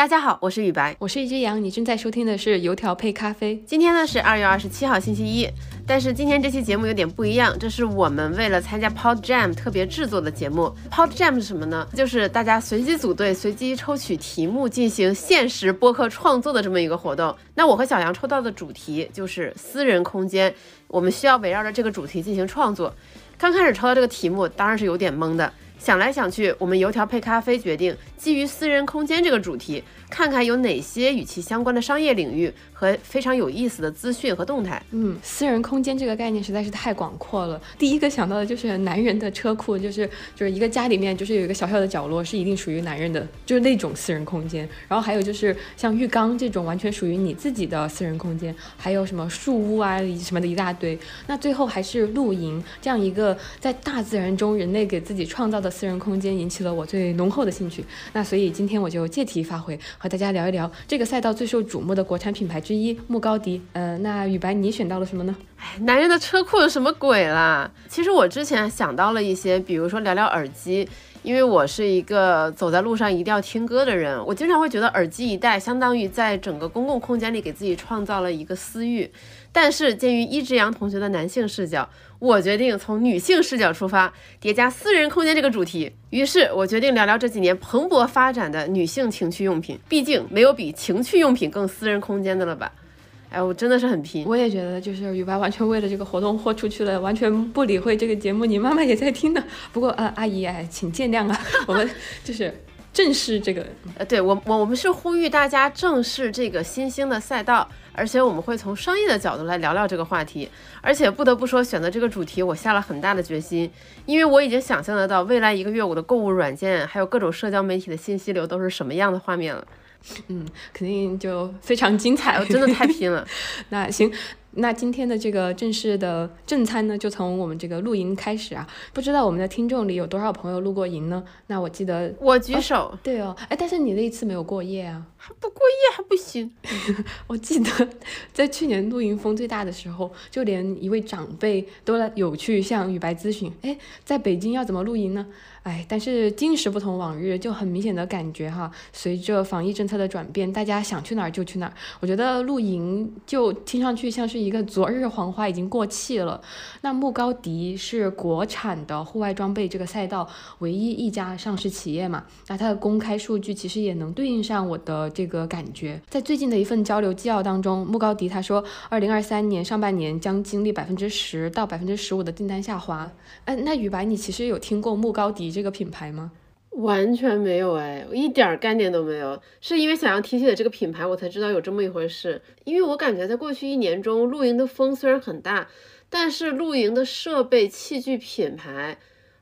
大家好，我是雨白，我是一只羊，你正在收听的是油条配咖啡。今天呢是二月二十七号星期一，但是今天这期节目有点不一样，这是我们为了参加 Pod Jam 特别制作的节目。Pod Jam 是什么呢？就是大家随机组队、随机抽取题目进行限时播客创作的这么一个活动。那我和小杨抽到的主题就是私人空间，我们需要围绕着这个主题进行创作。刚开始抽到这个题目，当然是有点懵的。想来想去，我们油条配咖啡决定基于私人空间这个主题，看看有哪些与其相关的商业领域和非常有意思的资讯和动态。嗯，私人空间这个概念实在是太广阔了。第一个想到的就是男人的车库，就是就是一个家里面就是有一个小小的角落是一定属于男人的，就是那种私人空间。然后还有就是像浴缸这种完全属于你自己的私人空间，还有什么树屋啊什么的一大堆。那最后还是露营这样一个在大自然中人类给自己创造的。私人空间引起了我最浓厚的兴趣，那所以今天我就借题发挥，和大家聊一聊这个赛道最受瞩目的国产品牌之一穆高迪。呃，那雨白你选到了什么呢？哎，男人的车库有什么鬼啦？其实我之前想到了一些，比如说聊聊耳机，因为我是一个走在路上一定要听歌的人，我经常会觉得耳机一戴，相当于在整个公共空间里给自己创造了一个私域。但是鉴于一只羊同学的男性视角。我决定从女性视角出发，叠加私人空间这个主题。于是我决定聊聊这几年蓬勃发展的女性情趣用品。毕竟没有比情趣用品更私人空间的了吧？哎，我真的是很拼。我也觉得，就是雨白完全为了这个活动豁出去了，完全不理会这个节目。你妈妈也在听呢。不过呃，阿姨哎，请见谅啊。我们就是正视这个，呃，对我我我们是呼吁大家正视这个新兴的赛道。而且我们会从商业的角度来聊聊这个话题，而且不得不说，选择这个主题我下了很大的决心，因为我已经想象得到未来一个月我的购物软件还有各种社交媒体的信息流都是什么样的画面了。嗯，肯定就非常精彩，我真的太拼了。那行。那今天的这个正式的正餐呢，就从我们这个露营开始啊。不知道我们的听众里有多少朋友露过营呢？那我记得我举手。对哦，哎，但是你那一次没有过夜啊？还不过夜还不行。我记得 在去年露营风最大的时候，就连一位长辈都来有去向雨白咨询，哎，在北京要怎么露营呢？哎，但是今时不同往日，就很明显的感觉哈。随着防疫政策的转变，大家想去哪儿就去哪儿。我觉得露营就听上去像是一个昨日黄花，已经过气了。那牧高迪是国产的户外装备这个赛道唯一一家上市企业嘛？那它的公开数据其实也能对应上我的这个感觉。在最近的一份交流纪要当中，穆高迪他说，二零二三年上半年将经历百分之十到百分之十五的订单下滑。哎，那雨白，你其实有听过穆高迪？这个品牌吗？完全没有哎，我一点概念都没有。是因为想要提起的这个品牌，我才知道有这么一回事。因为我感觉在过去一年中，露营的风虽然很大，但是露营的设备器具品牌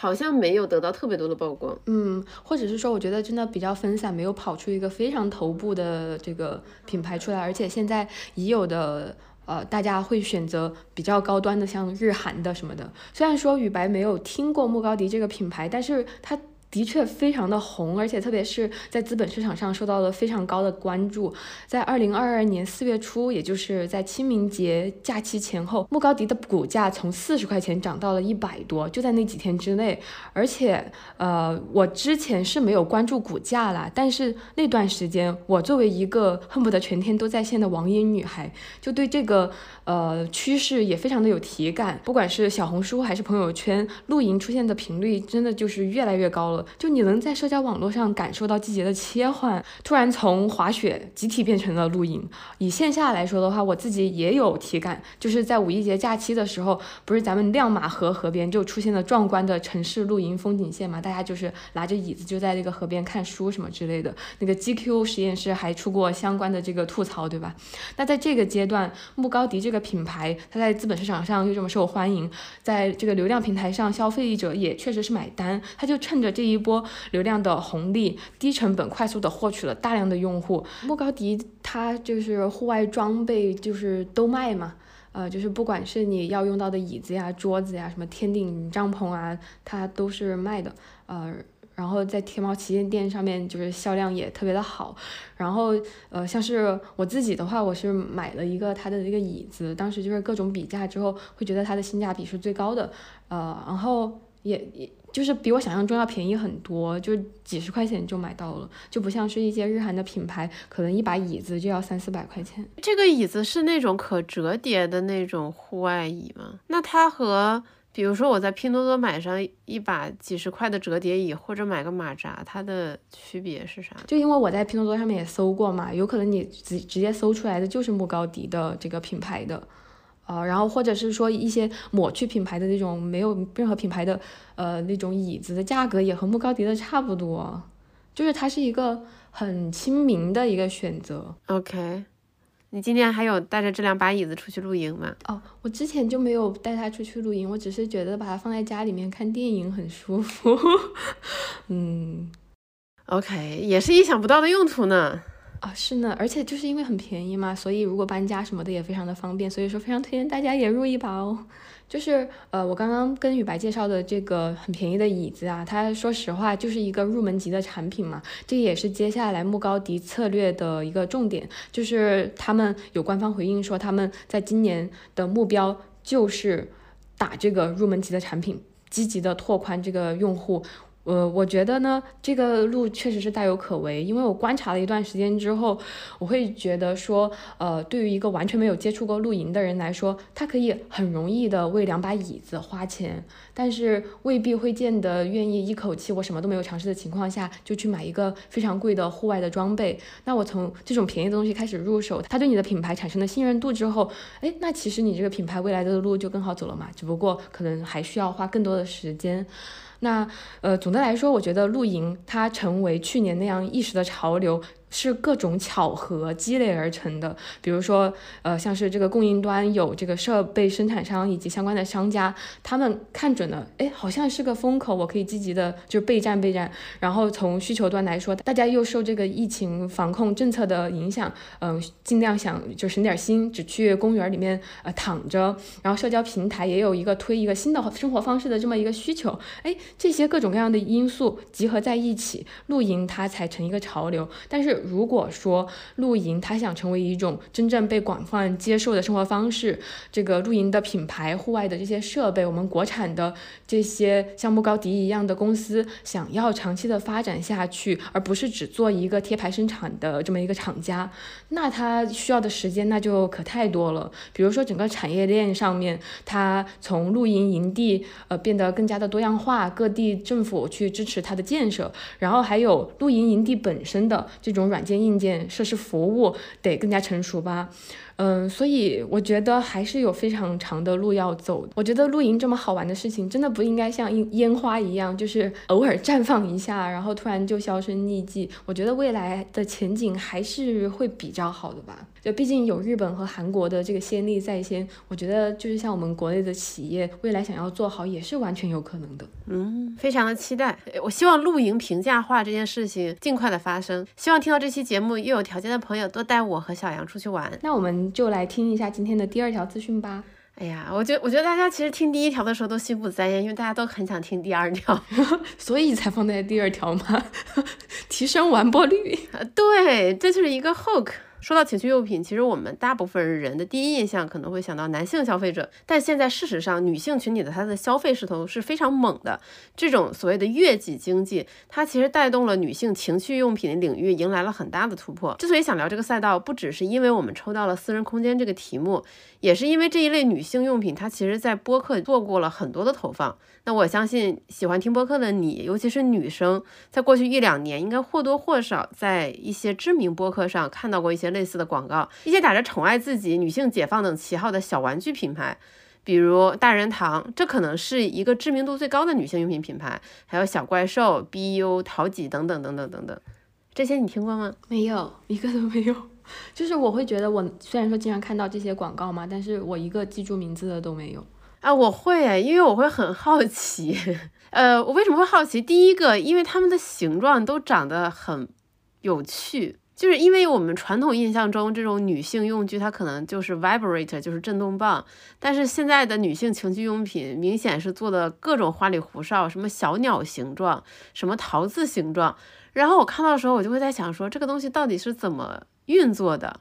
好像没有得到特别多的曝光。嗯，或者是说，我觉得真的比较分散，没有跑出一个非常头部的这个品牌出来。而且现在已有的。呃，大家会选择比较高端的，像日韩的什么的。虽然说羽白没有听过莫高迪这个品牌，但是它。的确非常的红，而且特别是在资本市场上受到了非常高的关注。在二零二二年四月初，也就是在清明节假期前后，穆高迪的股价从四十块钱涨到了一百多，就在那几天之内。而且，呃，我之前是没有关注股价啦，但是那段时间，我作为一个恨不得全天都在线的网瘾女孩，就对这个呃趋势也非常的有体感。不管是小红书还是朋友圈，露营出现的频率真的就是越来越高了。就你能在社交网络上感受到季节的切换，突然从滑雪集体变成了露营。以线下来说的话，我自己也有体感，就是在五一节假期的时候，不是咱们亮马河河边就出现了壮观的城市露营风景线嘛？大家就是拿着椅子就在那个河边看书什么之类的。那个 GQ 实验室还出过相关的这个吐槽，对吧？那在这个阶段，穆高迪这个品牌，它在资本市场上又这么受欢迎，在这个流量平台上，消费者也确实是买单，他就趁着这一。波流量的红利，低成本快速的获取了大量的用户。莫高迪它就是户外装备，就是都卖嘛，呃，就是不管是你要用到的椅子呀、桌子呀、什么天顶帐篷啊，它都是卖的。呃，然后在天猫旗舰店上面，就是销量也特别的好。然后呃，像是我自己的话，我是买了一个它的这个椅子，当时就是各种比价之后，会觉得它的性价比是最高的。呃，然后。也也就是比我想象中要便宜很多，就几十块钱就买到了，就不像是一些日韩的品牌，可能一把椅子就要三四百块钱。这个椅子是那种可折叠的那种户外椅吗？那它和比如说我在拼多多买上一把几十块的折叠椅，或者买个马扎，它的区别是啥？就因为我在拼多多上面也搜过嘛，有可能你直直接搜出来的就是木高迪的这个品牌的，呃，然后或者是说一些抹去品牌的那种没有任何品牌的呃那种椅子的价格也和木高迪的差不多，就是它是一个很亲民的一个选择。OK。你今天还有带着这两把椅子出去露营吗？哦，我之前就没有带它出去露营，我只是觉得把它放在家里面看电影很舒服。嗯，OK，也是意想不到的用途呢。啊，是呢，而且就是因为很便宜嘛，所以如果搬家什么的也非常的方便，所以说非常推荐大家也入一把哦。就是呃，我刚刚跟雨白介绍的这个很便宜的椅子啊，它说实话就是一个入门级的产品嘛。这也是接下来木高迪策略的一个重点，就是他们有官方回应说，他们在今年的目标就是打这个入门级的产品，积极的拓宽这个用户。呃，我觉得呢，这个路确实是大有可为，因为我观察了一段时间之后，我会觉得说，呃，对于一个完全没有接触过露营的人来说，他可以很容易的为两把椅子花钱，但是未必会见得愿意一口气我什么都没有尝试的情况下就去买一个非常贵的户外的装备。那我从这种便宜的东西开始入手，他对你的品牌产生了信任度之后，哎，那其实你这个品牌未来的路就更好走了嘛，只不过可能还需要花更多的时间。那呃，总的来说，我觉得露营它成为去年那样一时的潮流。是各种巧合积累而成的，比如说，呃，像是这个供应端有这个设备生产商以及相关的商家，他们看准了，哎，好像是个风口，我可以积极的就备战备战。然后从需求端来说，大家又受这个疫情防控政策的影响，嗯，尽量想就省点心，只去公园里面呃躺着。然后社交平台也有一个推一个新的生活方式的这么一个需求，哎，这些各种各样的因素集合在一起，露营它才成一个潮流。但是如果说露营它想成为一种真正被广泛接受的生活方式，这个露营的品牌、户外的这些设备，我们国产的这些像木高迪一样的公司想要长期的发展下去，而不是只做一个贴牌生产的这么一个厂家，那它需要的时间那就可太多了。比如说整个产业链上面，它从露营营地呃变得更加的多样化，各地政府去支持它的建设，然后还有露营营地本身的这种。软件、硬件、设施、服务得更加成熟吧。嗯，所以我觉得还是有非常长的路要走。我觉得露营这么好玩的事情，真的不应该像烟烟花一样，就是偶尔绽放一下，然后突然就销声匿迹。我觉得未来的前景还是会比较好的吧。就毕竟有日本和韩国的这个先例在先，我觉得就是像我们国内的企业，未来想要做好也是完全有可能的。嗯，非常的期待。我希望露营平价化这件事情尽快的发生。希望听到这期节目又有条件的朋友多带我和小杨出去玩。那我们。就来听一下今天的第二条资讯吧。哎呀，我觉我觉得大家其实听第一条的时候都心不在焉，因为大家都很想听第二条，所以才放在第二条嘛，提升完播率。对，这就是一个 hook。说到情趣用品，其实我们大部分人的第一印象可能会想到男性消费者，但现在事实上，女性群体的它的消费势头是非常猛的。这种所谓的悦己经济，它其实带动了女性情趣用品的领域迎来了很大的突破。之所以想聊这个赛道，不只是因为我们抽到了私人空间这个题目，也是因为这一类女性用品，它其实在播客做过了很多的投放。那我相信喜欢听播客的你，尤其是女生，在过去一两年，应该或多或少在一些知名播客上看到过一些类似的广告，一些打着宠爱自己、女性解放等旗号的小玩具品牌，比如大人堂，这可能是一个知名度最高的女性用品品牌，还有小怪兽、BU、淘几等等等等等等，这些你听过吗？没有，一个都没有。就是我会觉得，我虽然说经常看到这些广告嘛，但是我一个记住名字的都没有。啊，我会，因为我会很好奇，呃，我为什么会好奇？第一个，因为它们的形状都长得很有趣，就是因为我们传统印象中这种女性用具，它可能就是 vibrator，就是震动棒，但是现在的女性情趣用品明显是做的各种花里胡哨，什么小鸟形状，什么桃子形状，然后我看到的时候，我就会在想说，这个东西到底是怎么运作的？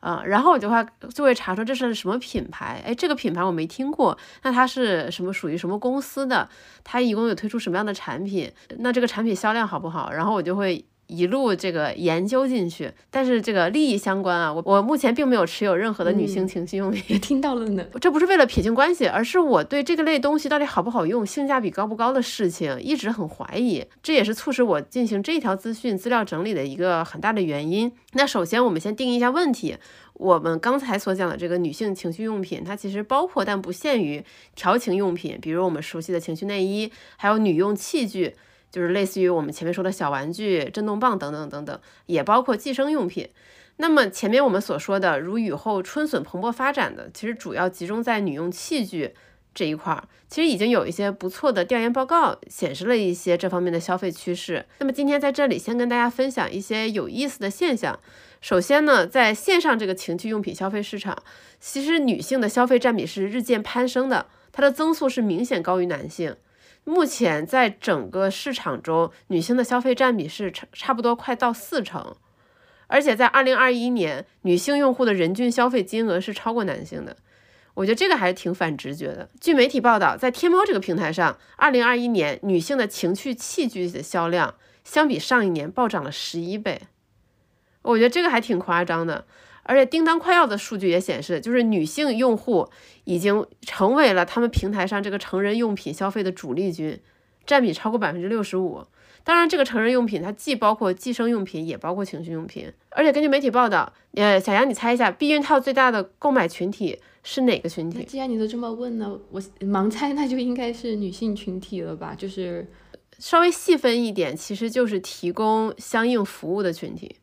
啊，然后我就会就会查出这是什么品牌，哎，这个品牌我没听过，那它是什么属于什么公司的？它一共有推出什么样的产品？那这个产品销量好不好？然后我就会。一路这个研究进去，但是这个利益相关啊，我我目前并没有持有任何的女性情趣用品。听到了呢，这不是为了撇清关系，而是我对这个类东西到底好不好用、性价比高不高的事情一直很怀疑，这也是促使我进行这条资讯资料整理的一个很大的原因。那首先我们先定义一下问题，我们刚才所讲的这个女性情趣用品，它其实包括但不限于调情用品，比如我们熟悉的情趣内衣，还有女用器具。就是类似于我们前面说的小玩具、震动棒等等等等，也包括计生用品。那么前面我们所说的，如雨后春笋蓬勃发展的，其实主要集中在女用器具这一块儿。其实已经有一些不错的调研报告显示了一些这方面的消费趋势。那么今天在这里先跟大家分享一些有意思的现象。首先呢，在线上这个情趣用品消费市场，其实女性的消费占比是日渐攀升的，它的增速是明显高于男性。目前在整个市场中，女性的消费占比是差差不多快到四成，而且在二零二一年，女性用户的人均消费金额是超过男性的。我觉得这个还是挺反直觉的。据媒体报道，在天猫这个平台上，二零二一年女性的情趣器具的销量相比上一年暴涨了十一倍。我觉得这个还挺夸张的。而且叮当快药的数据也显示，就是女性用户已经成为了他们平台上这个成人用品消费的主力军，占比超过百分之六十五。当然，这个成人用品它既包括计生用品，也包括情趣用品。而且根据媒体报道，呃，小杨，你猜一下，避孕套最大的购买群体是哪个群体？既然你都这么问呢，我盲猜，那就应该是女性群体了吧？就是稍微细分一点，其实就是提供相应服务的群体。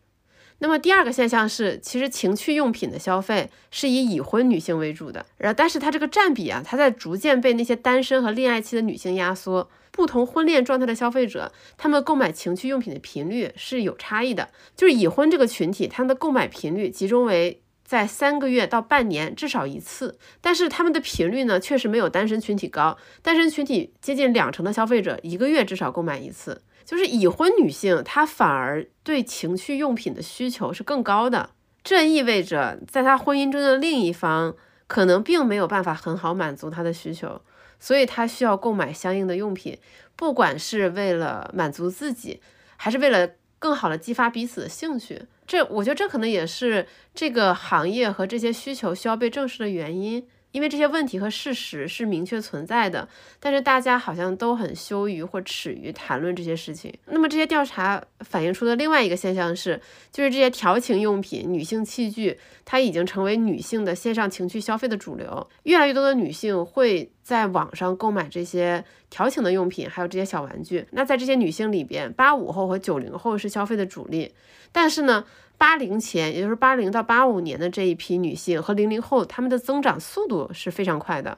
那么第二个现象是，其实情趣用品的消费是以已婚女性为主的，然后但是它这个占比啊，它在逐渐被那些单身和恋爱期的女性压缩。不同婚恋状态的消费者，他们购买情趣用品的频率是有差异的。就是已婚这个群体，他们的购买频率集中为在三个月到半年至少一次，但是他们的频率呢，确实没有单身群体高。单身群体接近两成的消费者，一个月至少购买一次。就是已婚女性，她反而对情趣用品的需求是更高的。这意味着，在她婚姻中的另一方可能并没有办法很好满足她的需求，所以她需要购买相应的用品，不管是为了满足自己，还是为了更好的激发彼此的兴趣。这，我觉得这可能也是这个行业和这些需求需要被正视的原因。因为这些问题和事实是明确存在的，但是大家好像都很羞于或耻于谈论这些事情。那么这些调查反映出的另外一个现象是，就是这些调情用品、女性器具，它已经成为女性的线上情趣消费的主流。越来越多的女性会在网上购买这些调情的用品，还有这些小玩具。那在这些女性里边，八五后和九零后是消费的主力，但是呢？八零前，也就是八零到八五年的这一批女性和零零后，她们的增长速度是非常快的。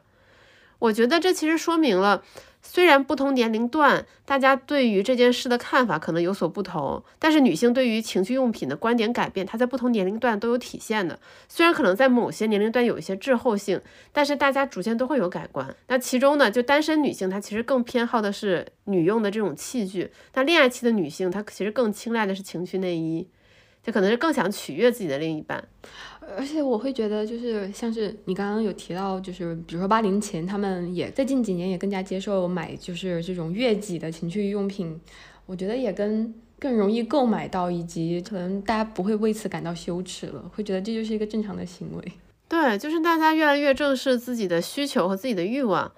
我觉得这其实说明了，虽然不同年龄段大家对于这件事的看法可能有所不同，但是女性对于情趣用品的观点改变，它在不同年龄段都有体现的。虽然可能在某些年龄段有一些滞后性，但是大家逐渐都会有改观。那其中呢，就单身女性她其实更偏好的是女用的这种器具，那恋爱期的女性她其实更青睐的是情趣内衣。就可能是更想取悦自己的另一半，而且我会觉得，就是像是你刚刚有提到，就是比如说八零前，他们也在近几年也更加接受买就是这种悦己的情趣用品，我觉得也跟更容易购买到，以及可能大家不会为此感到羞耻了，会觉得这就是一个正常的行为。对，就是大家越来越正视自己的需求和自己的欲望。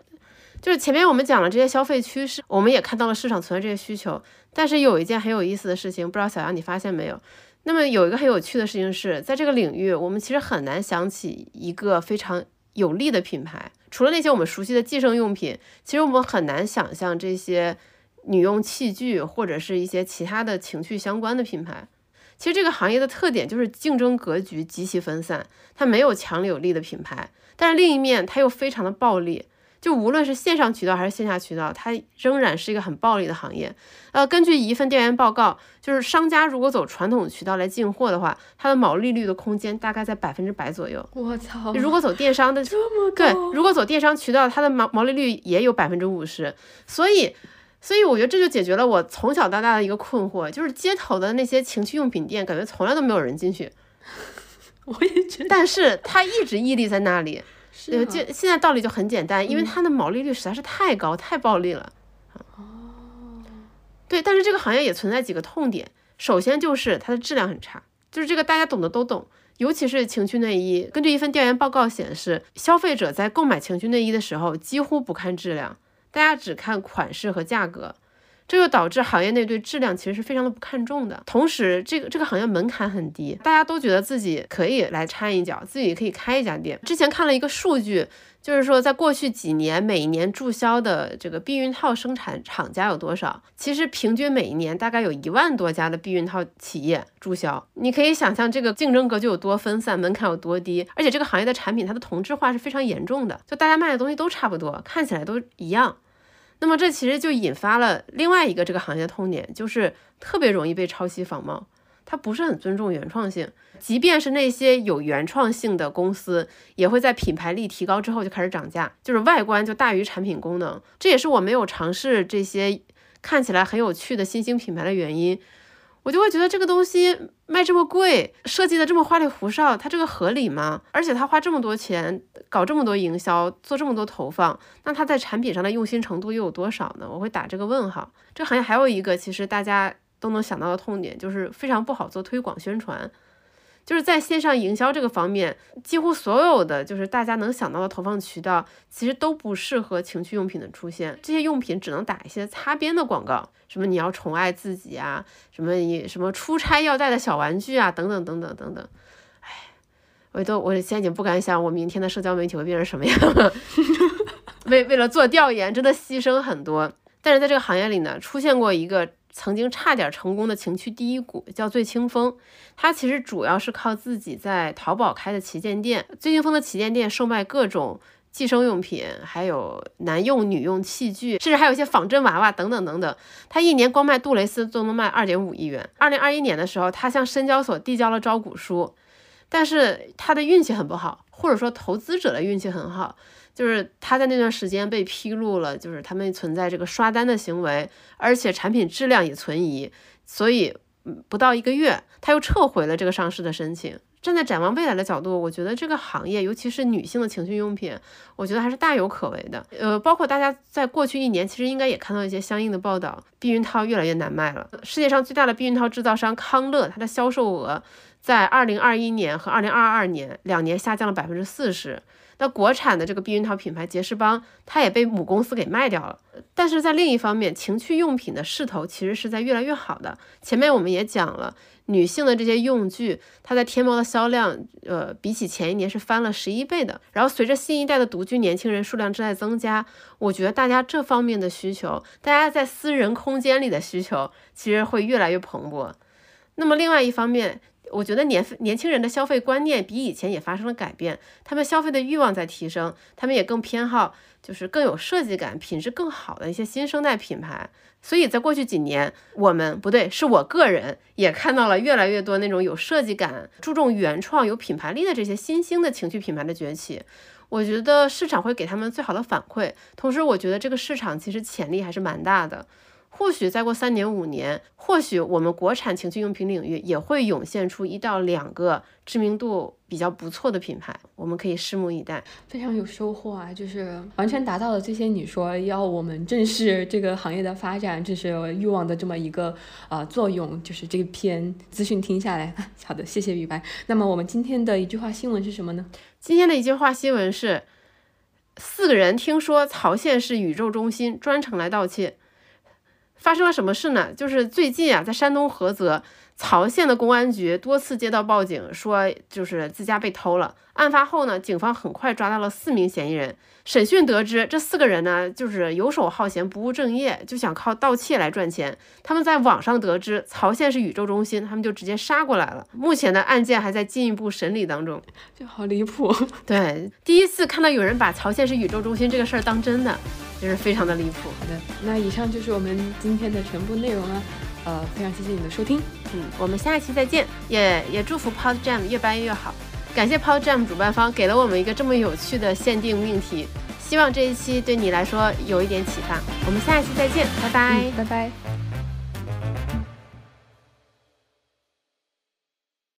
就是前面我们讲了这些消费趋势，我们也看到了市场存在这些需求，但是有一件很有意思的事情，不知道小杨你发现没有？那么有一个很有趣的事情是，在这个领域，我们其实很难想起一个非常有利的品牌。除了那些我们熟悉的计生用品，其实我们很难想象这些女用器具或者是一些其他的情趣相关的品牌。其实这个行业的特点就是竞争格局极其分散，它没有强有力的品牌，但是另一面它又非常的暴利。就无论是线上渠道还是线下渠道，它仍然是一个很暴利的行业。呃，根据一份调研报告，就是商家如果走传统渠道来进货的话，它的毛利率的空间大概在百分之百左右。我操！如果走电商的这么对，如果走电商渠道，它的毛毛利率也有百分之五十。所以，所以我觉得这就解决了我从小到大的一个困惑，就是街头的那些情趣用品店，感觉从来都没有人进去。我也觉得，但是它一直屹立在那里。呃，是啊就现在道理就很简单，因为它的毛利率实在是太高、太暴利了。哦，对，但是这个行业也存在几个痛点。首先就是它的质量很差，就是这个大家懂的都懂，尤其是情趣内衣。根据一份调研报告显示，消费者在购买情趣内衣的时候几乎不看质量，大家只看款式和价格。这就导致行业内对质量其实是非常的不看重的。同时，这个这个行业门槛很低，大家都觉得自己可以来掺一脚，自己可以开一家店。之前看了一个数据，就是说在过去几年，每年注销的这个避孕套生产厂家有多少？其实平均每一年大概有一万多家的避孕套企业注销。你可以想象这个竞争格局有多分散，门槛有多低，而且这个行业的产品它的同质化是非常严重的，就大家卖的东西都差不多，看起来都一样。那么这其实就引发了另外一个这个行业的痛点，就是特别容易被抄袭仿冒，它不是很尊重原创性。即便是那些有原创性的公司，也会在品牌力提高之后就开始涨价，就是外观就大于产品功能。这也是我没有尝试这些看起来很有趣的新兴品牌的原因。我就会觉得这个东西卖这么贵，设计的这么花里胡哨，它这个合理吗？而且他花这么多钱搞这么多营销，做这么多投放，那他在产品上的用心程度又有多少呢？我会打这个问号。这行业还有一个其实大家都能想到的痛点，就是非常不好做推广宣传。就是在线上营销这个方面，几乎所有的就是大家能想到的投放渠道，其实都不适合情趣用品的出现。这些用品只能打一些擦边的广告，什么你要宠爱自己啊，什么你什么出差要带的小玩具啊，等等等等等等。唉，我都我现在已经不敢想，我明天的社交媒体会变成什么样了。为为了做调研，真的牺牲很多。但是在这个行业里呢，出现过一个。曾经差点成功的情趣第一股叫醉清风，它其实主要是靠自己在淘宝开的旗舰店。醉清风的旗舰店售卖各种计生用品，还有男用、女用器具，甚至还有一些仿真娃娃等等等等。他一年光卖杜蕾斯都能卖二点五亿元。二零二一年的时候，他向深交所递交了招股书，但是他的运气很不好，或者说投资者的运气很好。就是他在那段时间被披露了，就是他们存在这个刷单的行为，而且产品质量也存疑，所以不到一个月，他又撤回了这个上市的申请。站在展望未来的角度，我觉得这个行业，尤其是女性的情趣用品，我觉得还是大有可为的。呃，包括大家在过去一年，其实应该也看到一些相应的报道，避孕套越来越难卖了。世界上最大的避孕套制造商康乐，它的销售额在二零二一年和二零二二年两年下降了百分之四十。那国产的这个避孕套品牌杰士邦，它也被母公司给卖掉了。但是在另一方面，情趣用品的势头其实是在越来越好的。前面我们也讲了，女性的这些用具，它在天猫的销量，呃，比起前一年是翻了十一倍的。然后随着新一代的独居年轻人数量正在增加，我觉得大家这方面的需求，大家在私人空间里的需求，其实会越来越蓬勃。那么另外一方面，我觉得年年轻人的消费观念比以前也发生了改变，他们消费的欲望在提升，他们也更偏好就是更有设计感、品质更好的一些新生代品牌。所以在过去几年，我们不对，是我个人也看到了越来越多那种有设计感、注重原创、有品牌力的这些新兴的情趣品牌的崛起。我觉得市场会给他们最好的反馈，同时我觉得这个市场其实潜力还是蛮大的。或许再过三年五年，或许我们国产情趣用品领域也会涌现出一到两个知名度比较不错的品牌，我们可以拭目以待。非常有收获啊，就是完全达到了这些你说要我们正视这个行业的发展，这是欲望的这么一个呃作用。就是这篇资讯听下来，好的，谢谢雨白。那么我们今天的一句话新闻是什么呢？今天的一句话新闻是：四个人听说曹县是宇宙中心，专程来盗窃。发生了什么事呢？就是最近啊，在山东菏泽曹县的公安局多次接到报警，说就是自家被偷了。案发后呢，警方很快抓到了四名嫌疑人。审讯得知，这四个人呢，就是游手好闲、不务正业，就想靠盗窃来赚钱。他们在网上得知曹县是宇宙中心，他们就直接杀过来了。目前的案件还在进一步审理当中。就好离谱。对，第一次看到有人把曹县是宇宙中心这个事儿当真的。就是非常的离谱。好的，那以上就是我们今天的全部内容了。呃，非常谢谢你的收听。嗯，我们下一期再见。也也祝福 Pod Jam 越办越好。感谢 Pod Jam 主办方给了我们一个这么有趣的限定命题。希望这一期对你来说有一点启发。我们下一期再见，拜拜，拜拜。